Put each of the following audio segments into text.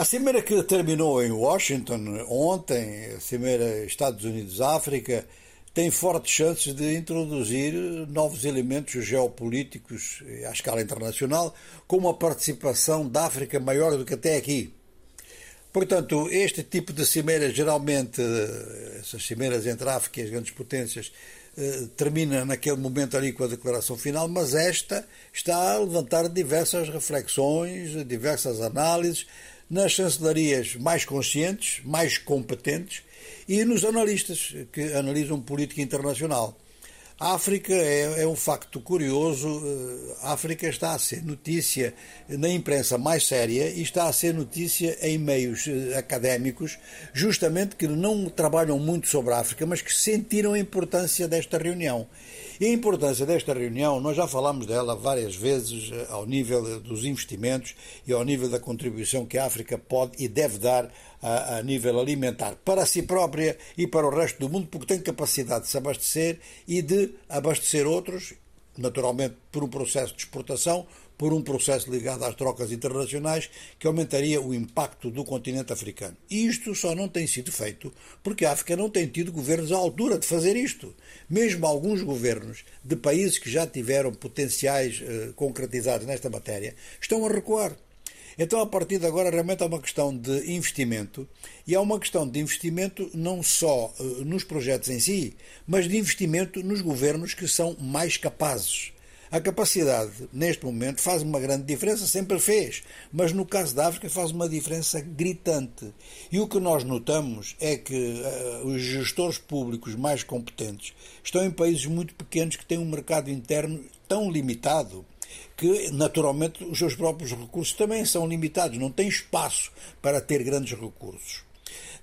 A cimeira que terminou em Washington ontem, a cimeira Estados Unidos-África, tem fortes chances de introduzir novos elementos geopolíticos à escala internacional, com uma participação da África maior do que até aqui. Portanto, este tipo de cimeira, geralmente, essas cimeiras entre a África e as grandes potências, eh, termina naquele momento ali com a declaração final, mas esta está a levantar diversas reflexões, diversas análises nas chancelarias mais conscientes, mais competentes e nos analistas que analisam política internacional. A África é, é, um facto curioso. Eh, a África está a ser notícia na imprensa mais séria e está a ser notícia em meios eh, académicos, justamente que não trabalham muito sobre a África, mas que sentiram a importância desta reunião. E a importância desta reunião, nós já falámos dela várias vezes eh, ao nível dos investimentos e ao nível da contribuição que a África pode e deve dar a, a, nível alimentar para si própria e para o resto do mundo, porque tem capacidade de se abastecer e de abastecer outros, naturalmente por um processo de exportação, por um processo ligado às trocas internacionais que aumentaria o impacto do continente africano. E isto só não tem sido feito porque a África não tem tido governos à altura de fazer isto. Mesmo alguns governos de países que já tiveram potenciais eh, concretizados nesta matéria estão a recuar. Então, a partir de agora, realmente é uma questão de investimento e é uma questão de investimento não só uh, nos projetos em si, mas de investimento nos governos que são mais capazes. A capacidade, neste momento, faz uma grande diferença, sempre fez, mas no caso da África faz uma diferença gritante. E o que nós notamos é que uh, os gestores públicos mais competentes estão em países muito pequenos que têm um mercado interno tão limitado que naturalmente os seus próprios recursos também são limitados, não tem espaço para ter grandes recursos.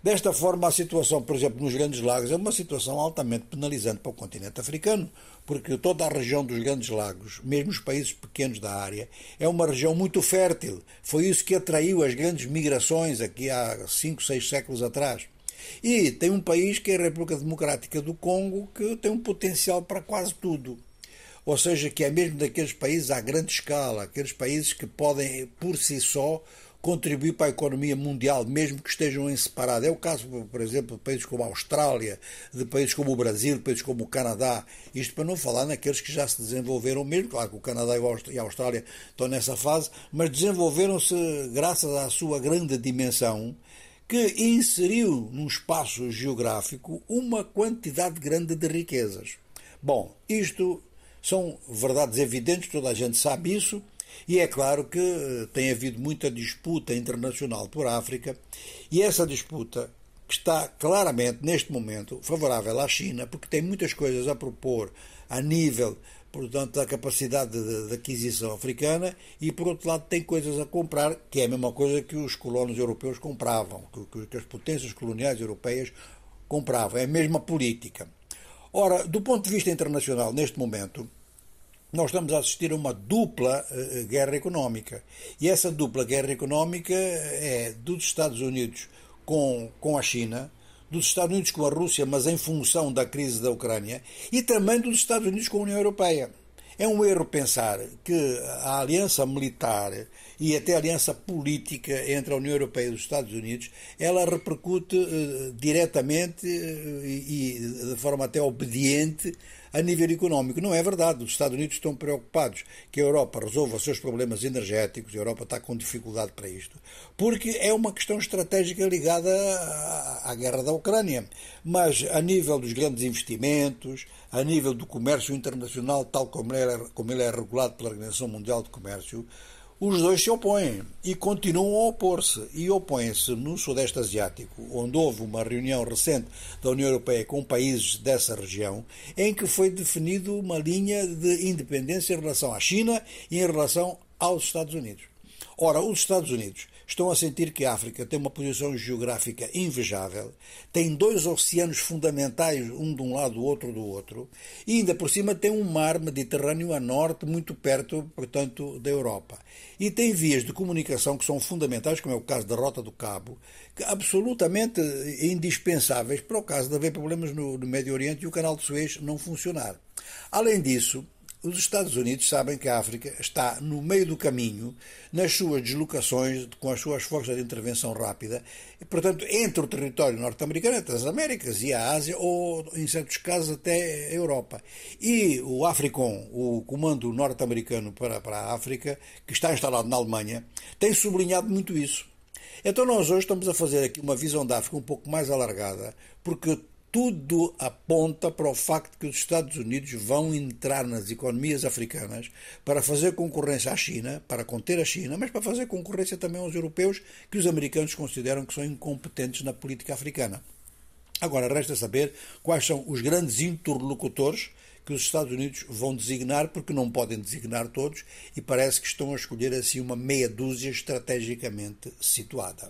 Desta forma, a situação, por exemplo, nos Grandes Lagos é uma situação altamente penalizante para o continente africano, porque toda a região dos Grandes Lagos, mesmo os países pequenos da área, é uma região muito fértil. Foi isso que atraiu as grandes migrações aqui há 5, 6 séculos atrás. E tem um país que é a República Democrática do Congo, que tem um potencial para quase tudo ou seja, que é mesmo daqueles países à grande escala, aqueles países que podem, por si só, contribuir para a economia mundial, mesmo que estejam em separado. É o caso, por exemplo, de países como a Austrália, de países como o Brasil, de países como o Canadá. Isto para não falar naqueles que já se desenvolveram mesmo. Claro que o Canadá e a Austrália estão nessa fase, mas desenvolveram-se graças à sua grande dimensão que inseriu num espaço geográfico uma quantidade grande de riquezas. Bom, isto são verdades evidentes, toda a gente sabe isso, e é claro que eh, tem havido muita disputa internacional por África, e essa disputa que está claramente, neste momento, favorável à China, porque tem muitas coisas a propor a nível, portanto, da capacidade de, de aquisição africana, e por outro lado tem coisas a comprar, que é a mesma coisa que os colonos europeus compravam, que, que as potências coloniais europeias compravam, é a mesma política. Ora, do ponto de vista internacional, neste momento, nós estamos a assistir a uma dupla uh, guerra económica. E essa dupla guerra económica é dos Estados Unidos com, com a China, dos Estados Unidos com a Rússia, mas em função da crise da Ucrânia, e também dos Estados Unidos com a União Europeia. É um erro pensar que a aliança militar e até a aliança política entre a União Europeia e os Estados Unidos, ela repercute uh, diretamente uh, e, de forma até obediente a nível económico. Não é verdade. Os Estados Unidos estão preocupados que a Europa resolva os seus problemas energéticos, a Europa está com dificuldade para isto, porque é uma questão estratégica ligada à, à guerra da Ucrânia. Mas a nível dos grandes investimentos, a nível do comércio internacional, tal como ele é, como ele é regulado pela Organização Mundial de Comércio, os dois se opõem e continuam a opor-se. E opõem-se no Sudeste Asiático, onde houve uma reunião recente da União Europeia com países dessa região, em que foi definido uma linha de independência em relação à China e em relação aos Estados Unidos. Ora, os Estados Unidos estão a sentir que a África tem uma posição geográfica invejável, tem dois oceanos fundamentais, um de um lado, o outro do outro, e ainda por cima tem um mar Mediterrâneo a norte, muito perto, portanto, da Europa. E tem vias de comunicação que são fundamentais, como é o caso da Rota do Cabo, que absolutamente indispensáveis para o caso de haver problemas no, no Médio Oriente e o Canal de Suez não funcionar. Além disso, Os Estados Unidos sabem que a África está no meio do caminho nas suas deslocações com as suas forças de intervenção rápida, e, portanto, entre o território norte-americano, entre as Américas e a Ásia, ou em certos casos até a Europa. E o Africom, o comando norte-americano para, para a África, que está instalado na Alemanha, tem sublinhado muito isso. Então nós hoje estamos a fazer aqui uma visão da África um pouco mais alargada, porque tudo aponta para o facto que os Estados Unidos vão entrar nas economias africanas para fazer concorrência à China, para conter a China, mas para fazer concorrência também aos europeus que os americanos consideram que são incompetentes na política africana. Agora resta saber quais são os grandes interlocutores que os Estados Unidos vão designar, porque não podem designar todos, e parece que estão a escolher assim uma meia dúzia estrategicamente situada.